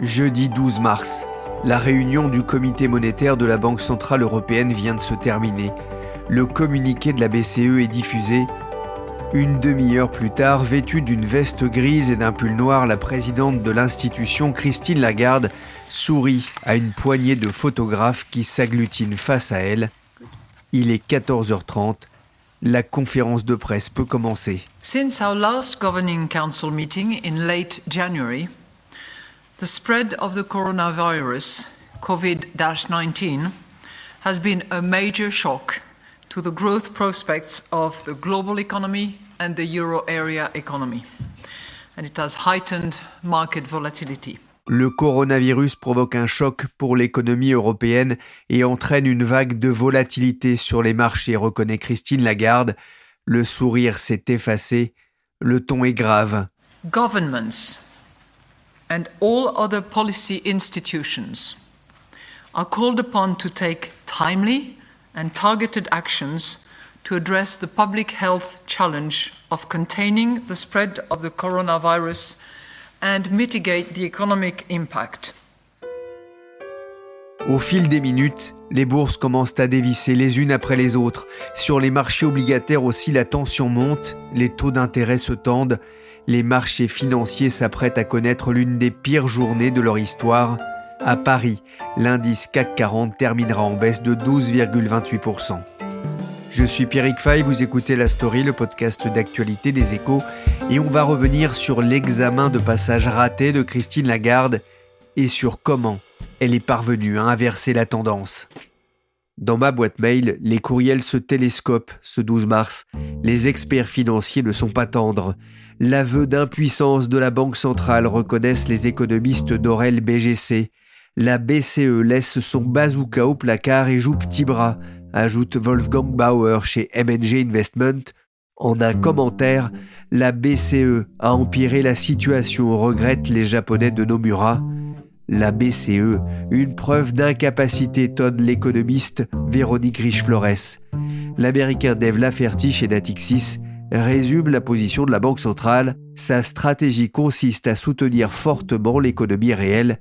Jeudi 12 mars, la réunion du comité monétaire de la Banque Centrale Européenne vient de se terminer. Le communiqué de la BCE est diffusé une demi-heure plus tard, vêtue d'une veste grise et d'un pull noir, la présidente de l'institution, Christine Lagarde, sourit à une poignée de photographes qui s'agglutinent face à elle. Il est 14h30. La conférence de presse peut commencer. Since our last Governing Council meeting in late January, the spread of the coronavirus, COVID 19, has been a major shock to the growth prospects of the global economy and the euro area economy. And it has heightened market volatility. Le coronavirus provoque un choc pour l'économie européenne et entraîne une vague de volatilité sur les marchés, reconnaît Christine Lagarde. Le sourire s'est effacé, le ton est grave. Governments and all other policy institutions are called upon to take timely and targeted actions to address the public health challenge of containing the spread of the coronavirus and mitigate the economic impact. Au fil des minutes, les bourses commencent à dévisser les unes après les autres. Sur les marchés obligataires aussi, la tension monte, les taux d'intérêt se tendent, les marchés financiers s'apprêtent à connaître l'une des pires journées de leur histoire. À Paris, l'indice CAC 40 terminera en baisse de 12,28%. Je suis Pierrick Fay, vous écoutez La Story, le podcast d'actualité des échos, et on va revenir sur l'examen de passage raté de Christine Lagarde et sur comment elle est parvenue à inverser la tendance. Dans ma boîte mail, les courriels se télescopent ce 12 mars. Les experts financiers ne sont pas tendres. L'aveu d'impuissance de la Banque centrale reconnaissent les économistes d'Aurel BGC la BCE laisse son bazooka au placard et joue petit bras, ajoute Wolfgang Bauer chez MNG Investment. En un commentaire, la BCE a empiré la situation, regrettent les Japonais de Nomura. La BCE, une preuve d'incapacité, tonne l'économiste Véronique Riche-Flores. L'américain Dave Laferty chez Natixis résume la position de la Banque centrale. Sa stratégie consiste à soutenir fortement l'économie réelle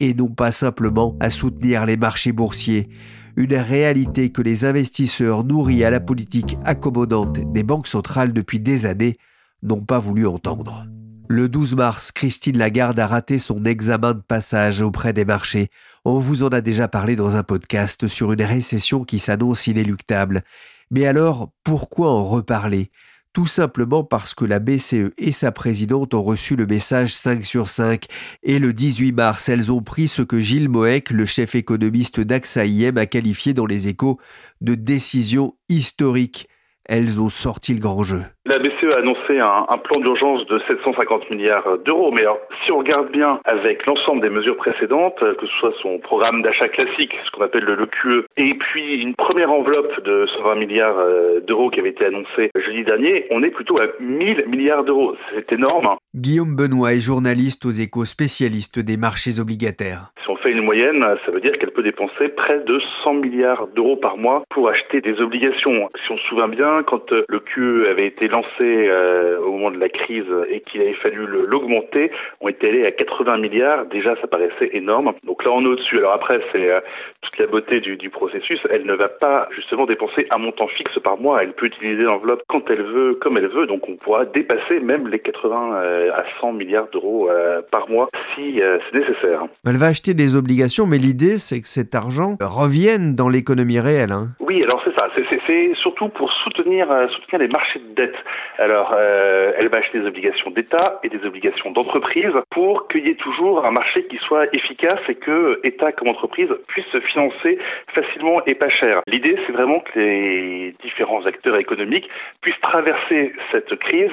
et non pas simplement à soutenir les marchés boursiers, une réalité que les investisseurs nourris à la politique accommodante des banques centrales depuis des années n'ont pas voulu entendre. Le 12 mars, Christine Lagarde a raté son examen de passage auprès des marchés. On vous en a déjà parlé dans un podcast sur une récession qui s'annonce inéluctable. Mais alors, pourquoi en reparler? Tout simplement parce que la BCE et sa présidente ont reçu le message 5 sur 5 et le 18 mars, elles ont pris ce que Gilles Moek, le chef économiste d'AXA IM, a qualifié dans les échos de décision historique elles ont sorti le grand jeu. La BCE a annoncé un, plan d'urgence de 750 milliards d'euros, mais alors, si on regarde bien avec l'ensemble des mesures précédentes, que ce soit son programme d'achat classique, ce qu'on appelle le, le, QE, et puis une première enveloppe de 120 milliards euh, d'euros qui avait été annoncée jeudi dernier, on est plutôt à 1000 milliards d'euros. C'est énorme. Guillaume Benoît est journaliste aux échos spécialistes des marchés obligataires. Si on fait une moyenne, ça veut dire qu'elle peut dépenser près de 100 milliards d'euros par mois pour acheter des obligations. Si on se souvient bien, quand euh, le QE avait été lancé euh, au moment de la crise et qu'il avait fallu l'augmenter, on était allé à 80 milliards. Déjà, ça paraissait énorme. Donc là, on est au-dessus. Alors après, c'est euh, toute la beauté du, du, processus. Elle ne va pas justement dépenser un montant fixe par mois. Elle peut utiliser l'enveloppe quand elle veut, comme elle veut. Donc on pourra dépasser même les 80 euh, à 100 milliards d'euros par mois si c'est nécessaire. Elle va acheter des obligations, mais l'idée, c'est que cet argent revienne dans l'économie réelle. Hein. Oui, alors c'est ça. C'est c'est surtout pour soutenir, euh, soutenir les marchés de dette. Alors, euh, elle va acheter des obligations d'État et des obligations d'entreprise pour qu'il y ait toujours un marché qui soit efficace et que État comme entreprise puissent se financer facilement et pas cher. L'idée, c'est vraiment que les différents acteurs économiques puissent traverser cette crise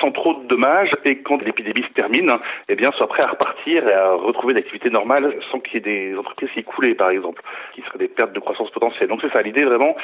sans trop de dommages et quand l'épidémie se termine, eh bien, soient prêts à repartir et à retrouver l'activité normale sans qu'il y ait des entreprises qui coulent, par exemple, qui seraient des pertes de croissance potentielle. Donc c'est ça, l'idée vraiment,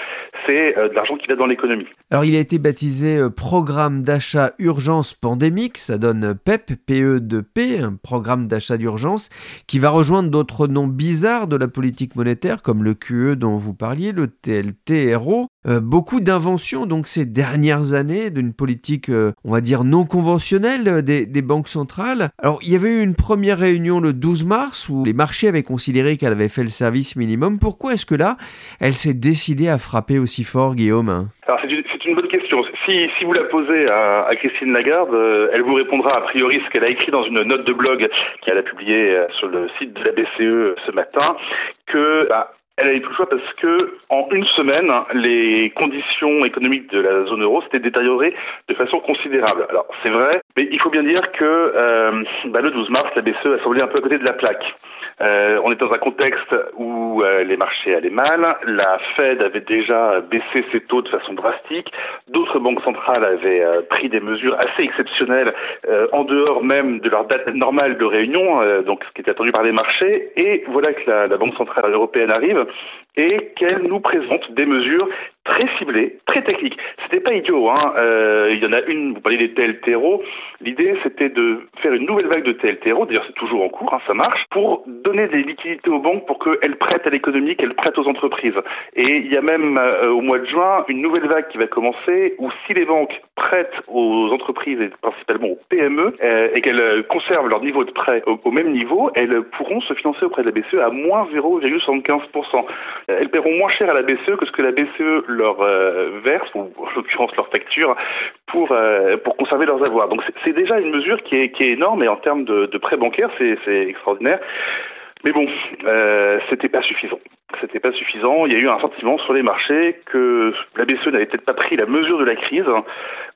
c'est euh, de l'argent qui va dans l'économie. Alors il a été baptisé euh, Programme d'achat urgence pandémique, ça donne PEP, PE de P, un programme d'achat d'urgence, qui va rejoindre d'autres noms bizarres de la politique monétaire, comme le QE dont vous parliez, le TLTRO. Euh, beaucoup d'inventions donc ces dernières années d'une politique, on va dire, non conventionnelle des, des banques centrales. Alors il y avait eu une première réunion le 12 mars où les marchés avaient considéré qu'elle avait fait le service minimum. Pourquoi est-ce que là, elle s'est décidée à frapper aussi fort, Guillaume? Alors c'est une, bonne question. Si, si vous la posez à, Christine Lagarde, euh, elle vous répondra a priori ce qu'elle a écrit dans une note de blog qu'elle a publiée euh, sur le site de la BCE ce matin, que bah, elle avait plus le choix parce que en une semaine, les conditions économiques de la zone euro s'étaient détériorées de façon considérable. Alors c'est vrai, mais il faut bien dire que euh, bah, le 12 mars, la BCE a semblé un peu à côté de la plaque. Euh, on est dans un contexte où euh, les marchés allaient mal, la Fed avait déjà baissé ses taux de façon drastique, d'autres banques centrales avaient euh, pris des mesures assez exceptionnelles euh, en dehors même de leur date normale de réunion, donc ce qui était attendu par les marchés, et voilà que la, la Banque centrale européenne arrive et qu'elle nous présente des mesures très ciblées, très techniques. C'était pas idiot, hein. Euh, il y en a une, vous parlez des TLTRO. L'idée, c'était de faire une nouvelle vague de TLTRO. D'ailleurs, c'est toujours en cours, hein, ça marche, pour donner des liquidités aux banques pour qu'elles prêtent à l'économie, qu'elles prêtent aux entreprises. Et il y a même euh, au mois de juin une nouvelle vague qui va commencer où si les banques prêtent aux entreprises et principalement aux PME euh, et qu'elles conservent leur niveau de prêt au, même niveau, elles pourront se financer auprès de la BCE à moins 0,75%. Elles paieront moins cher à la BCE que ce que la BCE leur euh, verse, ou en l'occurrence leur facture, pour, euh, pour conserver leurs avoirs. Donc c'est déjà une mesure qui est, qui est énorme et en termes de, prêts bancaires, c'est extraordinaire. Mais bon, euh, c'était pas suffisant. C'était pas suffisant. Il y a eu un sentiment sur les marchés que la BCE n'avait peut-être pas pris la mesure de la crise,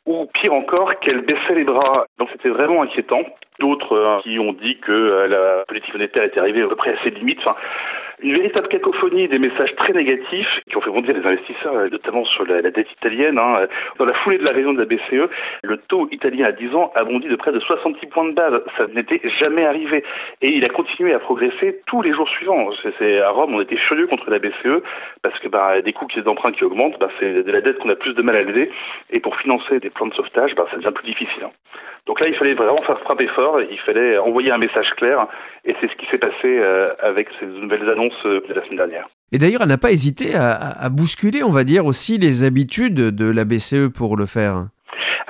ou pire encore, qu'elle baissait les bras. Donc c'était vraiment inquiétant. D'autres hein, qui ont dit que la politique monétaire était arrivée à peu près à ses limites. Enfin, une véritable cacophonie des messages très négatifs qui ont fait bondir les investisseurs, notamment sur la, dette italienne. Hein. Dans la foulée de la réunion de la BCE, le taux italien à 10 ans a bondi de près de 66 points de base. Ça n'était jamais arrivé. Et il a continué à progresser tous les jours suivants. C'est, à Rome, on était furieux contre la BCE parce que bah, des coûts d'emprunt qui augmentent, bah, c'est de la dette qu'on a plus de mal à lever. Et pour financer des plans de sauvetage, bah, ça devient plus difficile. Donc là, il fallait vraiment faire frapper fort, il fallait envoyer un message clair, et c'est ce qui s'est passé euh, avec ces nouvelles annonces euh, de la semaine dernière. Et d'ailleurs, elle n'a pas hésité à, à, bousculer, on va dire, aussi les habitudes de la BCE pour le faire.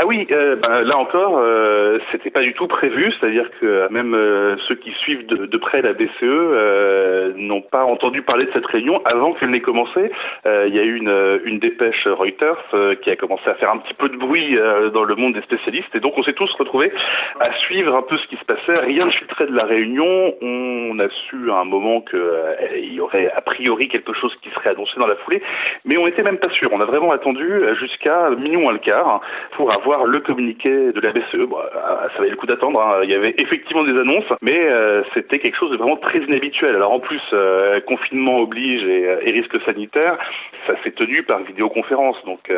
Ah oui, euh, ben, là encore, euh, c'était pas du tout prévu, c'est-à-dire que même euh, ceux qui suivent de, près la BCE euh, n'ont pas entendu parler de cette réunion avant qu'elle n'ait commencé. Il y a eu une, dépêche Reuters qui a commencé à faire un petit peu de bruit dans le monde des spécialistes, et donc on s'est tous retrouvés à suivre un peu ce qui se passait. Rien ne filtrait de la réunion. On a su à un moment qu'il y aurait a priori quelque chose qui serait annoncé dans la foulée, mais on n'était même pas sûr. On a vraiment attendu jusqu'à minuit moins le quart pour avoir le communiqué de la BCE. Bon, euh, ça valait le coup d'attendre. Hein. Il y avait effectivement des annonces, mais euh, c'était quelque chose de vraiment très inhabituel. Alors en plus, euh, confinement oblige et, et, risque sanitaire, ça s'est tenu par vidéoconférence. Donc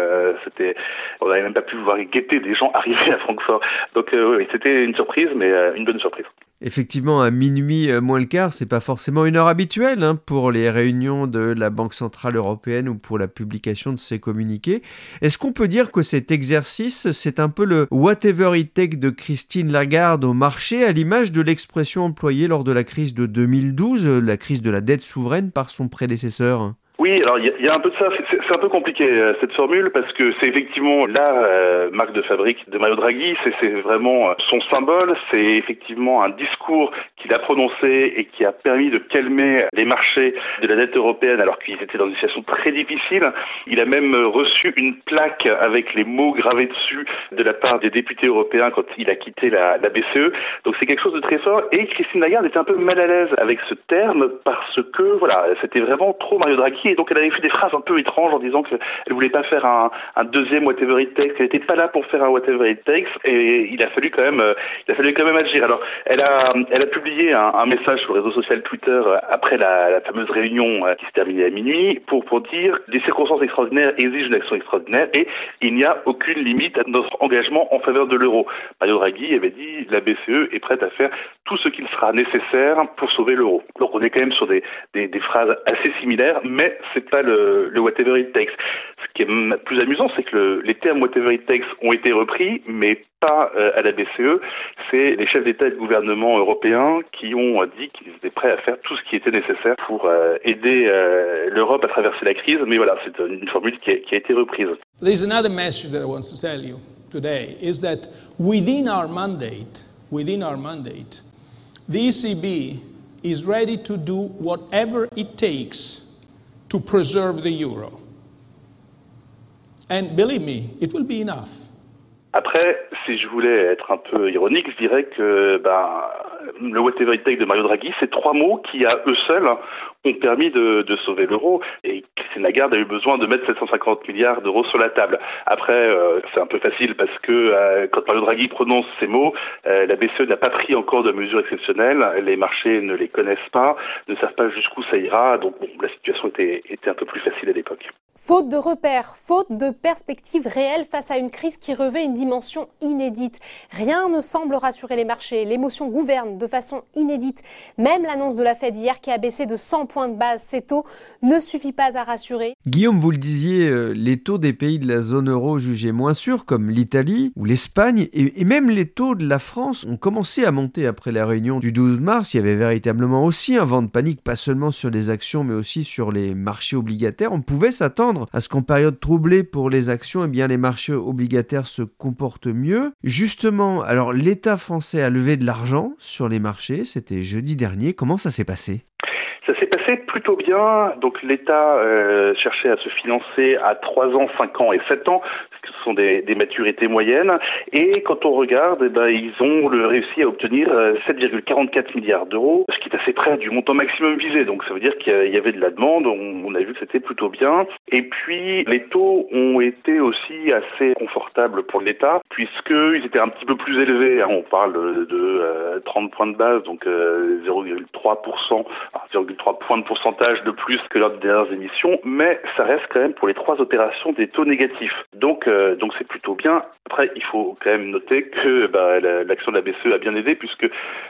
c'était, on n'avait même pas pu voir guetter des gens arriver à Francfort. Donc oui, c'était une surprise, mais une bonne surprise. Effectivement, à minuit euh, moins le quart, c'est pas forcément une heure habituelle hein, pour les réunions de la Banque Centrale Européenne ou pour la publication de ces communiqués. Est-ce qu'on peut dire que cet exercice, c'est un peu le whatever it take de Christine Lagarde au marché, à l'image de l'expression employée lors de la crise de 2012, la crise de la dette souveraine par son prédécesseur? Oui, alors il y, a un peu de ça. C'est un peu compliqué euh, cette formule parce que c'est effectivement la euh, marque de fabrique de Mario Draghi. C'est vraiment euh, son symbole. C'est effectivement un discours qu'il a prononcé et qui a permis de calmer les marchés de la dette européenne alors qu'ils étaient dans une situation très difficile. Il a même reçu une plaque avec les mots gravés dessus de la part des députés européens quand il a quitté la, la BCE. Donc c'est quelque chose de très fort. Et Christine Lagarde était un peu mal à l'aise avec ce terme parce que voilà, c'était vraiment trop Mario Draghi donc elle avait fait des phrases un peu étranges en disant qu'elle voulait pas faire un, deuxième whatever it takes, qu'elle n'était pas là pour faire un whatever it takes, et il a fallu quand même, euh, il a fallu quand même agir. Alors, elle a, elle a publié un, message sur le réseau social Twitter euh, après la, fameuse réunion qui se terminait à minuit pour pour dire des circonstances extraordinaires exigent une action extraordinaire et il n'y a aucune limite à notre engagement en faveur de l'euro. Mario Draghi avait dit la BCE est prête à faire tout ce qu'il sera nécessaire pour sauver l'euro. Donc on est quand même sur des, des phrases assez similaires, mais c'est pas le, le whatever it takes. Ce qui est plus amusant, c'est que le, les termes whatever it takes ont été repris, mais pas euh, à la BCE. C'est les chefs d'État et de gouvernement européens qui ont dit qu'ils étaient prêts à faire tout ce qui était nécessaire pour euh, aider euh, l'Europe à traverser la crise. Mais voilà, c'est une formule qui a, qui a été reprise. There's another message that I want to tell you today is that within our mandate, within our mandate, the ECB is ready to do whatever it takes to preserve the euro. And believe me, it will be enough. Après, si je voulais être un peu ironique, je dirais que ben, le whatever it takes de Mario Draghi, c'est trois mots qui, à eux seuls, ont permis de, de sauver l'euro. Et Christine Lagarde a eu besoin de mettre 750 milliards d'euros sur la table. Après, euh, c'est un peu facile parce que euh, quand Mario Draghi prononce ces mots, euh, la BCE n'a pas pris encore de mesures exceptionnelles. Les marchés ne les connaissent pas, ne savent pas jusqu'où ça ira. Donc bon, la situation était, était un peu plus facile à l'époque. Faute de repères, faute de perspectives réelles face à une crise qui revêt une dimension inédite. Rien ne semble rassurer les marchés. L'émotion gouverne de façon inédite. Même l'annonce de la Fed hier qui a baissé de 100 points de base ces taux ne suffit pas à rassurer. Guillaume, vous le disiez, euh, les taux des pays de la zone euro jugés moins sûrs, comme l'Italie ou l'Espagne, et, même les taux de la France ont commencé à monter après la réunion du 12 mars. Il y avait véritablement aussi un vent de panique, pas seulement sur les actions, mais aussi sur les marchés obligataires. On pouvait s'attendre à ce qu'en période troublée pour les actions, eh bien, les marchés obligataires se comportent mieux. Justement, alors l'État français a levé de l'argent sur les marchés, c'était jeudi dernier. Comment ça s'est passé? Ça s'est passé plutôt bien. Donc l'État euh, cherchait à se financer à 3 ans, 5 ans et 7 ans, ce sont des, maturités moyennes. Et quand on regarde, eh ben, ils ont réussi à obtenir 7,44 milliards d'euros, ce qui est assez près du montant maximum visé. Donc ça veut dire qu'il y avait de la demande, on, a vu que c'était plutôt bien. Et puis les taux ont été aussi assez confortables pour l'État, puisqu'ils étaient un petit peu plus élevés. Hein. On parle de, de euh, 30 points de base, donc euh, 0,3%, 0,3 points de pourcentage de plus que lors des dernières émissions, mais ça reste quand même pour les trois opérations des taux négatifs. Donc euh, donc c'est plutôt bien. Après, il faut quand même noter que bah, l'action de la BCE a bien aidé puisque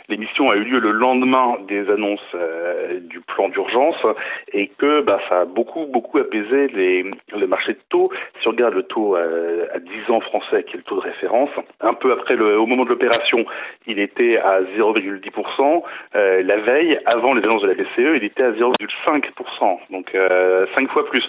l'émission a eu lieu le lendemain des annonces euh, du plan d'urgence et que bah, ça a beaucoup beaucoup apaisé les, le marché de taux. Si on regarde le taux euh, à 10 ans français, qui est le taux de référence, un peu après le, au moment de l'opération, il était à 0,10%. Euh, la veille, avant les annonces de la BCE, il était à 0,5%, donc euh, 5 fois plus.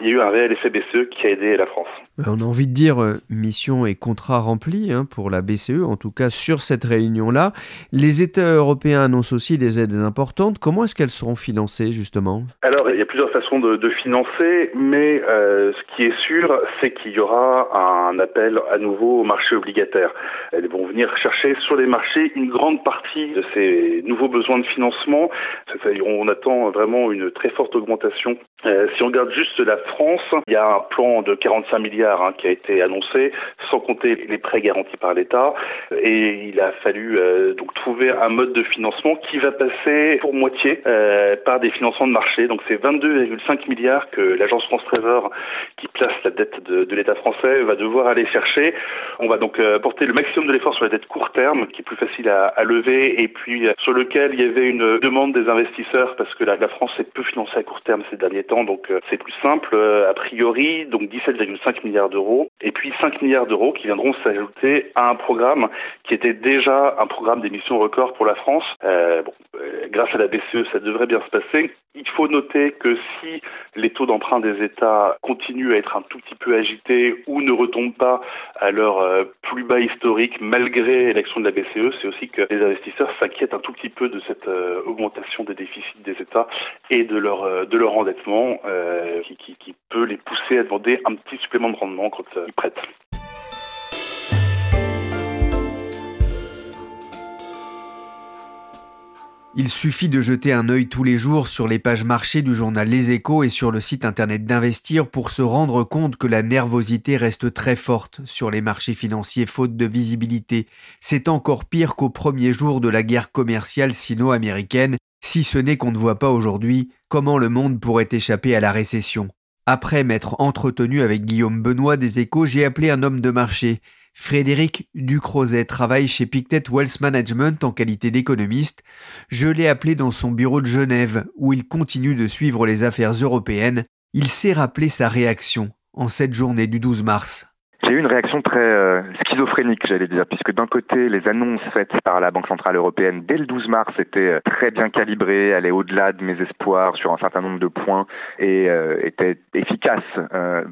Il y a eu un réel effet BCE qui a aidé la France. On a envie de dire euh, mission et contrat rempli hein, pour la BCE, en tout cas sur cette réunion-là. Les États européens annoncent aussi des aides importantes. Comment est-ce qu'elles seront financées justement? Alors, il y a plusieurs façons de, financer, mais euh, ce qui est sûr, c'est qu'il y aura un appel à nouveau au marché obligataire. Elles vont venir chercher sur les marchés une grande partie de ces nouveaux besoins de financement. On attend vraiment une très forte augmentation. Euh, si on regarde juste la France, il y a un plan de 45 milliards hein, qui a été annoncé, sans compter les prêts garantis par l'État. Et il a fallu euh, donc trouver un mode de financement qui va passer pour moitié euh, par des financements de marché. Donc c'est 22,5 milliards que l'agence France Trésor, qui place la dette de, l'État français, va devoir aller chercher. On va donc euh, porter le maximum de l'effort sur la dette court terme, qui est plus facile à, lever, et puis euh, sur lequel il y avait une demande des investisseurs parce que la, France est peu financée à court terme ces derniers temps, donc c'est plus simple a priori, donc 17,5 milliards d'euros, et puis 5 milliards d'euros qui viendront s'ajouter à un programme qui était déjà un programme d'émissions record pour la France. Euh, euh, grâce à la BCE, ça devrait bien se passer. Il faut noter que si les taux d'emprunt des États continuent à être un tout petit peu agités ou ne retombent pas à leur euh, plus bas historique malgré l'élection de la BCE, c'est aussi que les investisseurs s'inquiètent un tout petit peu de cette euh, augmentation des déficits des États et de leur euh, de leur endettement qui, peut les pousser à demander un petit supplément de rendement quand ils prêtent. Il suffit de jeter un œil tous les jours sur les pages marché du journal Les Échos et sur le site internet d'Investir pour se rendre compte que la nervosité reste très forte sur les marchés financiers faute de visibilité. C'est encore pire qu'au premier jour de la guerre commerciale sino-américaine, si ce n'est qu'on ne voit pas aujourd'hui comment le monde pourrait échapper à la récession. Après m'être entretenu avec Guillaume Benoît des Échos, j'ai appelé un homme de marché. Frédéric Ducrozet travaille chez Pictet Wealth Management en qualité d'économiste. Je l'ai appelé dans son bureau de Genève, où il continue de suivre les affaires européennes. Il s'est rappelé sa réaction en cette journée du 12 mars. J'ai eu une réaction très euh, schizophrénique, j'allais dire, puisque d'un côté, les annonces faites par la Banque Centrale Européenne dès le 12 mars étaient euh, très bien calibrées, allaient au-delà de mes espoirs sur un certain nombre de points et euh, étaient efficaces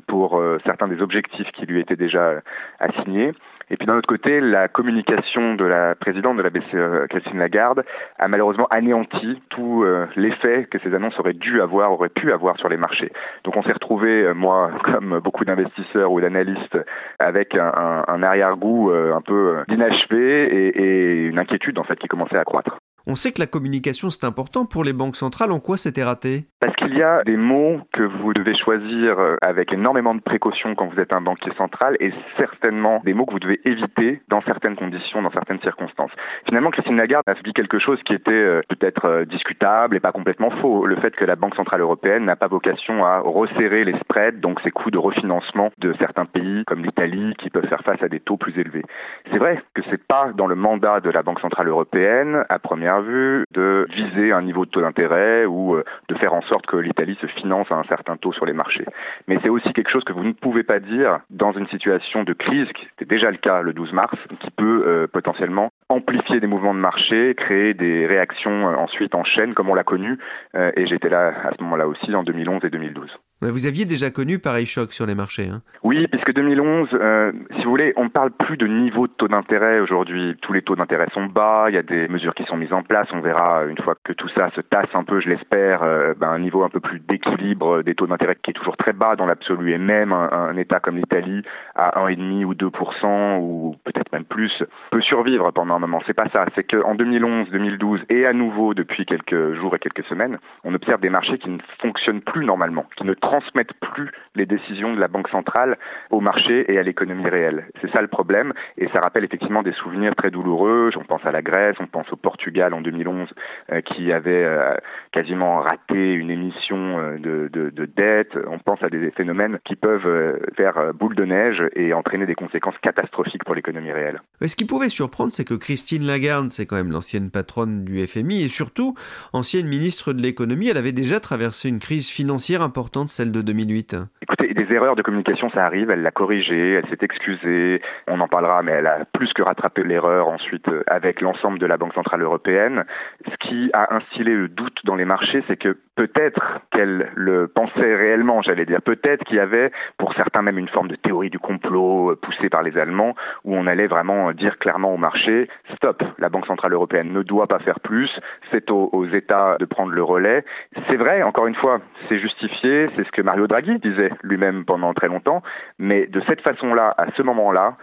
pour certains des objectifs qui lui étaient déjà assignés. Et puis d'un autre côté, la communication de la présidente de la BCE, Christine Lagarde, a malheureusement anéanti tout euh, l'effet que ces annonces auraient dû avoir, auraient pu avoir sur les marchés. Donc on s'est retrouvé, euh, moi, comme beaucoup d'investisseurs ou d'analystes, avec un, un, arrière-goût euh, un peu d'inachevé et, et une inquiétude en fait qui commençait à croître. On sait que la communication c'est important pour les banques centrales. En quoi c'était raté? Parce qu'il y a des mots que vous devez choisir euh, avec énormément de précaution quand vous êtes un banquier central et certainement des mots que vous devez éviter dans certaines conditions, dans certaines circonstances. Finalement, Christine Lagarde a dit quelque chose qui était euh, peut-être euh, discutable et pas complètement faux. Le fait que la Banque centrale européenne n'a pas vocation à resserrer les spreads, donc ces coûts de refinancement de certains pays comme l'Italie qui peuvent faire face à des taux plus élevés. C'est vrai que c'est pas dans le mandat de la Banque centrale européenne à première vue de viser un niveau de taux d'intérêt ou de faire en sorte que l'Italie se finance à un certain taux sur les marchés. Mais c'est aussi quelque chose que vous ne pouvez pas dire dans une situation de crise, qui était déjà le cas le 12 mars, qui peut euh, potentiellement amplifier des mouvements de marché, créer des réactions euh, ensuite en chaîne comme on l'a connu, et j'étais là à ce moment-là aussi en 2011 et 2012. Vous aviez déjà connu pareil choc sur les marchés. Hein oui, puisque 2011, euh, si vous voulez, on ne parle plus de niveau de taux d'intérêt aujourd'hui. Tous les taux d'intérêt sont bas, il y a des mesures qui sont mises en place. On verra une fois que tout ça se tasse un peu, je l'espère, euh, ben, un niveau un peu plus d'équilibre des taux d'intérêt qui est toujours très bas dans l'absolu. Et même un, État comme l'Italie à 1,5 ou 2% ou peut-être même plus peut survivre pendant un moment. C'est pas ça. C'est qu'en 2011, 2012 et à nouveau depuis quelques jours et quelques semaines, on observe des marchés qui ne fonctionnent plus normalement, qui ne transmettent plus les décisions de la Banque centrale au marché et à l'économie réelle. C'est ça le problème et ça rappelle effectivement des souvenirs très douloureux. On pense à la Grèce, on pense au Portugal en 2011 euh, qui avait euh, quasiment raté une émission euh, de, de, de, dette. On pense à des phénomènes qui peuvent faire boule de neige et entraîner des conséquences catastrophiques pour l'économie réelle. ce qui pouvait surprendre, c'est que Christine Lagarde, c'est quand même l'ancienne patronne du FMI et surtout ancienne ministre de l'économie, elle avait déjà traversé une crise financière importante celle de 2008 Écoutez, erreurs de communication, ça arrive. Elle l'a corrigé, elle s'est excusée. On en parlera, mais elle a plus que rattrapé l'erreur ensuite euh, avec l'ensemble de la Banque Centrale Européenne. Ce qui a instillé le doute dans les marchés, c'est que peut-être qu'elle le pensait réellement, j'allais dire. Peut-être qu'il y avait, pour certains même, une forme de théorie du complot euh, poussée par les Allemands, où on allait vraiment dire clairement au marché, stop, la Banque Centrale Européenne ne doit pas faire plus, c'est aux États de prendre le relais. C'est vrai, encore une fois, c'est justifié, c'est ce que Mario Draghi disait lui-même pendant très longtemps, mais de cette façon-là, à ce moment-là,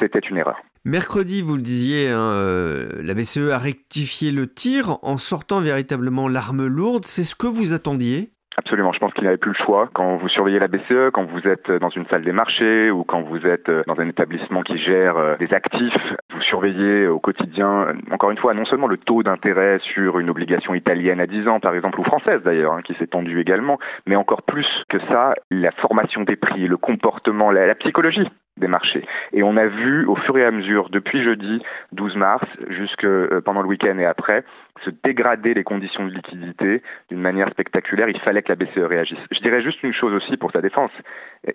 c'était une erreur. Mercredi, vous le disiez, hein, euh, la BCE a rectifié le tir en sortant véritablement l'arme lourde. C'est ce que vous attendiez? Absolument, je pense qu'il n'avait plus le choix. Quand vous surveillez la BCE, quand vous êtes dans une salle des marchés ou quand vous êtes dans un établissement qui gère euh, des actifs, vous surveillez au quotidien, encore une fois, non seulement le taux d'intérêt sur une obligation italienne à 10 ans, par exemple, ou française d'ailleurs, hein, qui s'est tendue également, mais encore plus que ça, la formation des prix, le comportement, la, la psychologie des marchés. Et on a vu au fur et à mesure, depuis jeudi 12 mars jusque euh, pendant le week-end et après, se dégrader les conditions de liquidité d'une manière spectaculaire. Il fallait que la BCE réagisse. Je dirais juste une chose aussi pour sa défense.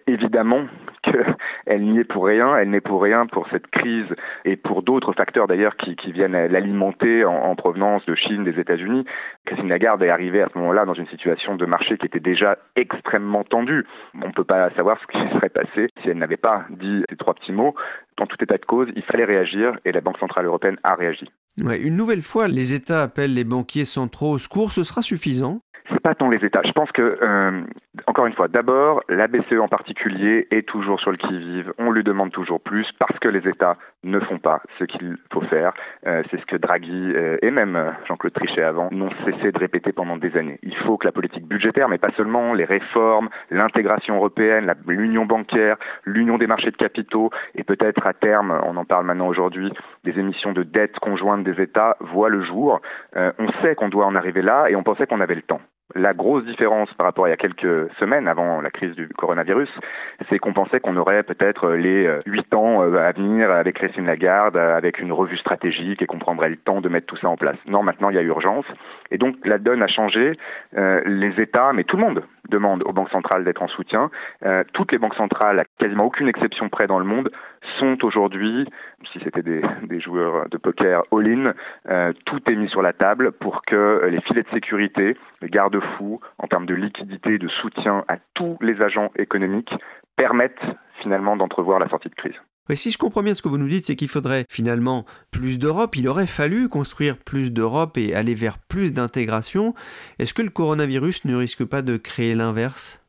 Évidemment qu'elle n'y est pour rien, elle n'est pour rien pour cette crise et pour d'autres facteurs d'ailleurs qui, viennent l'alimenter en, en, provenance de Chine, des États-Unis. Christine Lagarde est arrivée à ce moment-là dans une situation de marché qui était déjà extrêmement tendue. On ne peut pas savoir ce qui serait passé si elle n'avait pas dit ces trois petits mots. Dans tout état de cause, il fallait réagir et la Banque Centrale Européenne a réagi. Une nouvelle fois, les États appellent les banquiers centraux au secours, ce sera suffisant? Pas tant les États. Je pense que, euh, encore une fois, d'abord, la BCE en particulier est toujours sur le qui-vive. On lui demande toujours plus parce que les États ne font pas ce qu'il faut faire. Euh, c'est ce que Draghi euh, et même Jean-Claude Trichet avant n'ont cessé de répéter pendant des années. Il faut que la politique budgétaire, mais pas seulement, les réformes, l'intégration européenne, l'union bancaire, l'union des marchés de capitaux et peut-être à terme, on en parle maintenant aujourd'hui, des émissions de dette conjointes des États voient le jour. on sait qu'on doit en arriver là et on pensait qu'on avait le temps. La grosse différence par rapport à il y a quelques semaines avant la crise du coronavirus, c'est qu'on pensait qu'on aurait peut-être les euh, huit ans euh, à venir avec Christine Lagarde, avec une revue stratégique et qu'on prendrait le temps de mettre tout ça en place. Non, maintenant il y a urgence. Et donc la donne a changé. Euh, les États, mais tout le monde demande aux banques centrales d'être en soutien. toutes les banques centrales, à quasiment aucune exception près dans le monde, sont aujourd'hui, si c'était des, joueurs de poker all-in, tout est mis sur la table pour que les filets de sécurité, les garde fou en termes de liquidité, de soutien à tous les agents économiques permettent finalement d'entrevoir la sortie de crise. Si je comprends bien ce que vous nous dites, c'est qu'il faudrait finalement plus d'Europe. Il aurait fallu construire plus d'Europe et aller vers plus d'intégration. Est-ce que le coronavirus ne risque pas de créer l'inverse?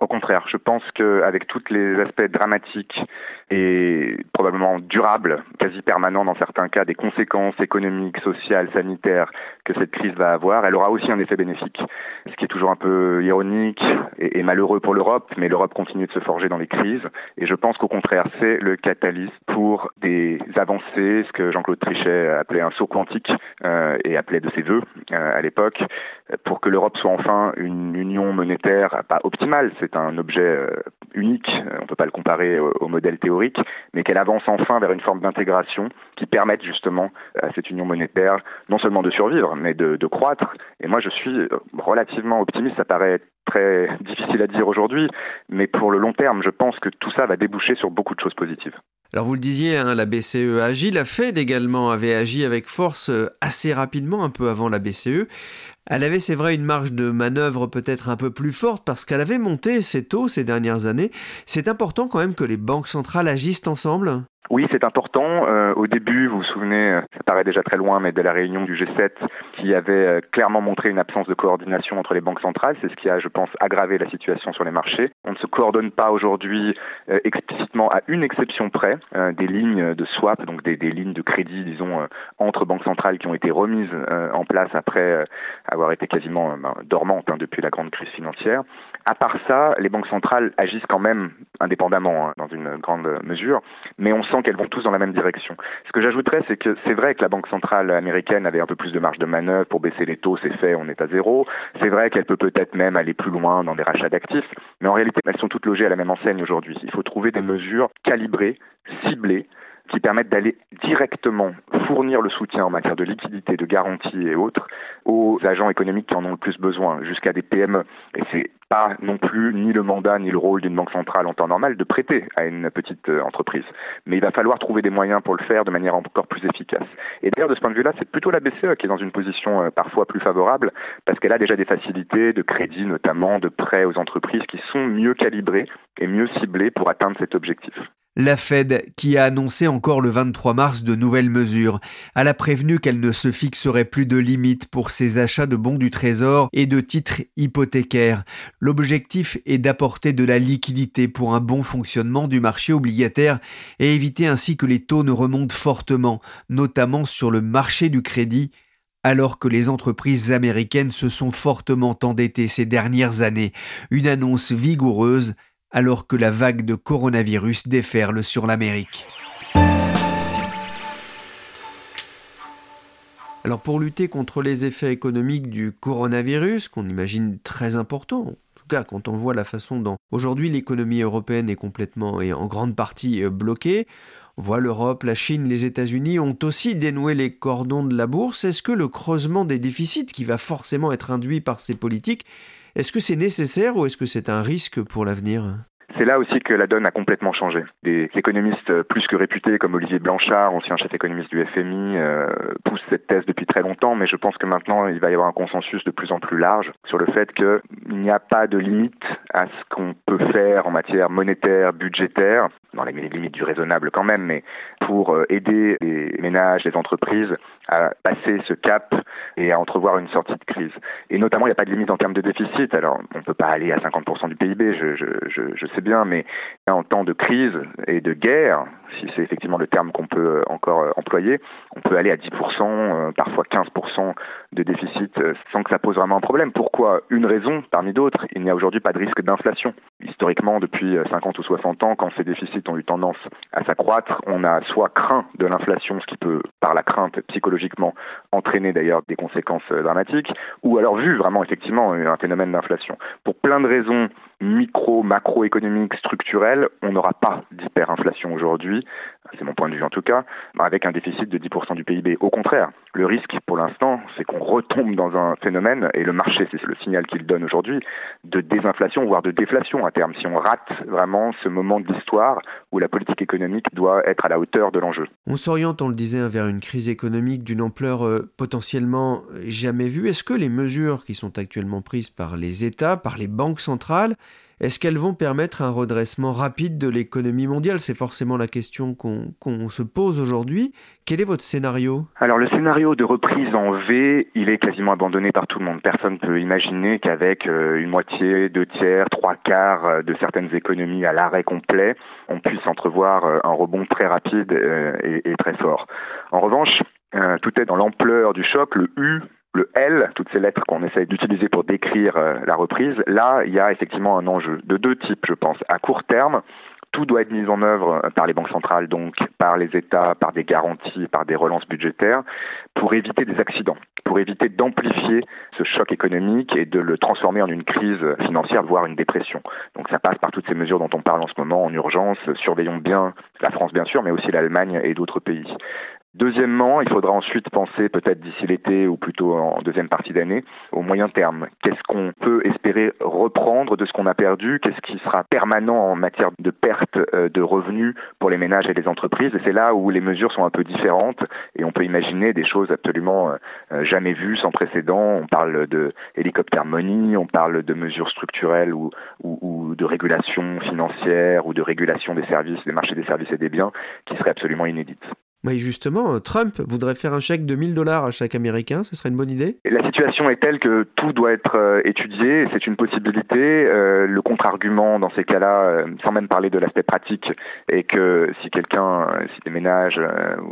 Au contraire. Je pense qu'avec tous les aspects dramatiques et probablement durables, quasi permanents dans certains cas, des conséquences économiques, sociales, sanitaires que cette crise va avoir, elle aura aussi un effet bénéfique. Ce qui est toujours un peu ironique et, malheureux pour l'Europe, mais l'Europe continue de se forger dans les crises. Et je pense qu'au contraire, c'est le catalyse pour des avancées, ce que Jean-Claude Trichet appelait un saut quantique euh, et appelait de ses voeux euh, à l'époque, pour que l'Europe soit enfin une union monétaire pas optimale. C'est un objet euh, unique, on ne peut pas le comparer au modèle théorique mais qu'elle avance enfin vers une forme d'intégration qui permette justement à cette union monétaire non seulement de survivre, mais de, de croître. Et moi, je suis relativement optimiste. Ça paraît très difficile à dire aujourd'hui, mais pour le long terme, je pense que tout ça va déboucher sur beaucoup de choses positives. Alors vous le disiez, hein, la BCE agit, la Fed également avait agi avec force euh, assez rapidement, un peu avant la BCE. Elle avait, c'est vrai, une marge de manœuvre peut-être un peu plus forte parce qu'elle avait monté ses taux ces dernières années. C'est important quand même que les banques centrales agissent ensemble oui, c'est important. Euh, au début, vous vous souvenez, euh, ça paraît déjà très loin, mais de la réunion du G7 qui avait euh, clairement montré une absence de coordination entre les banques centrales, c'est ce qui a, je pense, aggravé la situation sur les marchés. On ne se coordonne pas aujourd'hui explicitement à une exception près, des lignes de swap, donc des, des lignes de crédit, disons, entre banques centrales qui ont été remises en place après avoir été quasiment ben, dormantes hein, depuis la grande crise financière. À part ça, les banques centrales agissent quand même indépendamment, hein, dans une grande mesure, mais on sent qu'elles vont tous dans la même direction. Ce que j'ajouterais, c'est que c'est vrai que la Banque centrale américaine avait un peu plus de marge de manœuvre pour baisser les taux, c'est fait, on est à zéro. C'est vrai qu'elle peut peut-être même aller plus loin dans des rachats d'actifs, mais en réalité, elles sont toutes logées à la même enseigne aujourd'hui. Il faut trouver des mesures calibrées, ciblées, qui permettent d'aller directement fournir le soutien en matière de liquidité, de garantie et autres aux agents économiques qui en ont le plus besoin, jusqu'à des PME. Et c'est pas non plus ni le mandat ni le rôle d'une banque centrale en temps normal de prêter à une petite euh, entreprise. Mais il va falloir trouver des moyens pour le faire de manière encore plus efficace. Et d'ailleurs, de ce point de vue-là, c'est plutôt la BCE qui est dans une position euh, parfois plus favorable parce qu'elle a déjà des facilités de crédit, notamment de prêts aux entreprises qui sont mieux calibrées et mieux ciblées pour atteindre cet objectif. La Fed, qui a annoncé encore le 23 mars de nouvelles mesures, elle a prévenu qu'elle ne se fixerait plus de limites pour ses achats de bons du Trésor et de titres hypothécaires. L'objectif est d'apporter de la liquidité pour un bon fonctionnement du marché obligataire et éviter ainsi que les taux ne remontent fortement, notamment sur le marché du crédit, alors que les entreprises américaines se sont fortement endettées ces dernières années. Une annonce vigoureuse alors que la vague de coronavirus déferle sur l'Amérique. Alors pour lutter contre les effets économiques du coronavirus, qu'on imagine très important, en tout cas quand on voit la façon dont aujourd'hui l'économie européenne est complètement et en grande partie euh, bloquée, on voit l'Europe, la Chine, les États-Unis ont aussi dénoué les cordons de la bourse. Est-ce que le creusement des déficits qui va forcément être induit par ces politiques est-ce que c'est nécessaire ou est-ce que c'est un risque pour l'avenir? C'est là aussi que la donne a complètement changé. Des économistes plus que réputés comme Olivier Blanchard, ancien chef économiste du FMI, euh, poussent cette thèse depuis très longtemps, mais je pense que maintenant il va y avoir un consensus de plus en plus large sur le fait qu'il n'y a pas de limite à ce qu'on peut faire en matière monétaire, budgétaire, dans les limites du raisonnable quand même, mais pour euh, aider les ménages, les entreprises à passer ce cap et à entrevoir une sortie de crise. Et notamment, il n'y a pas de limite en termes de déficit. Alors, on ne peut pas aller à 50% du PIB, je, je, je, je sais bien, mais en temps de crise et de guerre, si c'est effectivement le terme qu'on peut encore euh, employer, on peut aller à 10%, euh, parfois 15% de déficit euh, sans que ça pose vraiment un problème. Pourquoi? Une raison parmi d'autres, il n'y a aujourd'hui pas de risque d'inflation. Historiquement, depuis 50 ou 60 ans, quand ces déficits ont eu tendance à s'accroître, on a soit craint de l'inflation, ce qui peut, par la crainte psychologiquement, entraîner d'ailleurs des conséquences dramatiques, ou alors vu vraiment effectivement un phénomène d'inflation. Pour plein de raisons micro, macroéconomiques, structurelles, on n'aura pas d'hyperinflation aujourd'hui c'est mon point de vue en tout cas, avec un déficit de 10% du PIB. Au contraire, le risque pour l'instant, c'est qu'on retombe dans un phénomène, et le marché, c'est le signal qu'il donne aujourd'hui, de désinflation, voire de déflation à terme, si on rate vraiment ce moment de l'histoire où la politique économique doit être à la hauteur de l'enjeu. On s'oriente, on le disait, vers une crise économique d'une ampleur euh, potentiellement jamais vue. Est-ce que les mesures qui sont actuellement prises par les États, par les banques centrales, est-ce qu'elles vont permettre un redressement rapide de l'économie mondiale? C'est forcément la question qu'on se pose aujourd'hui. Quel est votre scénario? Alors le scénario de reprise en V, il est quasiment abandonné par tout le monde. Personne ne peut imaginer qu'avec euh, une moitié, deux tiers, trois quarts euh, de certaines économies à l'arrêt complet, on puisse entrevoir euh, un rebond très rapide et, et très fort. En revanche, tout est dans l'ampleur du choc. Le U le L, toutes ces lettres qu'on essaye d'utiliser pour décrire euh, la reprise, là, il y a effectivement un enjeu de deux types, je pense. À court terme, tout doit être mis en œuvre par les banques centrales, donc par les États, par des garanties, par des relances budgétaires, pour éviter des accidents, pour éviter d'amplifier ce choc économique et de le transformer en une crise financière, voire une dépression. Donc ça passe par toutes ces mesures dont on parle en ce moment en urgence. Surveillons bien la France, bien sûr, mais aussi l'Allemagne et d'autres pays. Deuxièmement, il faudra ensuite penser peut-être d'ici l'été ou plutôt en deuxième partie d'année au moyen terme. Qu'est-ce qu'on peut espérer reprendre de ce qu'on a perdu? Qu'est-ce qui sera permanent en matière de perte euh, de revenus pour les ménages et les entreprises? Et c'est là où les mesures sont un peu différentes et on peut imaginer des choses absolument euh, jamais vues, sans précédent. On parle de hélicoptère money, on parle de mesures structurelles ou, de régulation financière ou de régulation des services, des marchés des services et des biens qui seraient absolument inédites. Mais justement, euh, Trump voudrait faire un chèque de 1000 dollars à chaque Américain, ce serait une bonne idée? La situation est telle que tout doit être euh, étudié, c'est une possibilité. Euh, le contre-argument dans ces cas-là, sans même parler de l'aspect pratique, est que si quelqu'un, si des ménages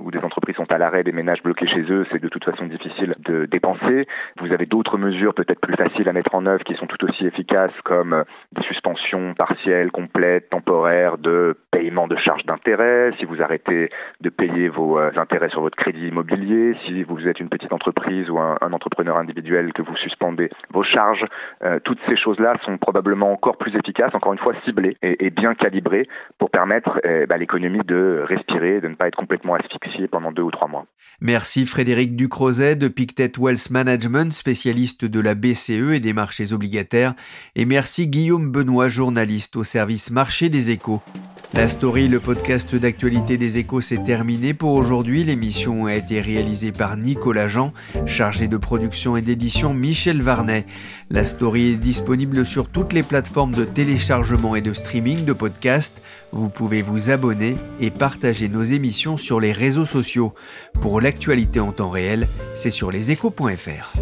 ou des entreprises sont à l'arrêt, des ménages bloqués chez eux, c'est de toute façon difficile de dépenser. Vous avez d'autres mesures peut-être plus faciles à mettre en œuvre qui sont tout aussi efficaces, comme des suspensions partielles, complètes, temporaires de paiement de charges d'intérêt. Si vous arrêtez de payer vos euh, intérêts sur votre crédit immobilier, si vous êtes une petite entreprise ou un, entrepreneur individuel que vous suspendez vos charges, euh, toutes ces choses-là sont probablement encore plus efficaces, encore une fois ciblées et, bien calibrées pour permettre eh, bah, à l'économie de respirer, de ne pas être complètement asphyxiée pendant deux ou trois mois. Merci Frédéric Ducrozet de Pictet Wealth Management, spécialiste de la BCE et des marchés obligataires, et merci Guillaume Benoît, journaliste au service marché des échos. La story, le podcast d'actualité des échos, s'est terminé pour aujourd'hui. L'émission a été réalisée par Nicolas Jean, chargé de production et d'édition Michel Varnet. La story est disponible sur toutes les plateformes de téléchargement et de streaming de podcasts. Vous pouvez vous abonner et partager nos émissions sur les réseaux sociaux. Pour l'actualité en temps réel, c'est sur leséchos.fr.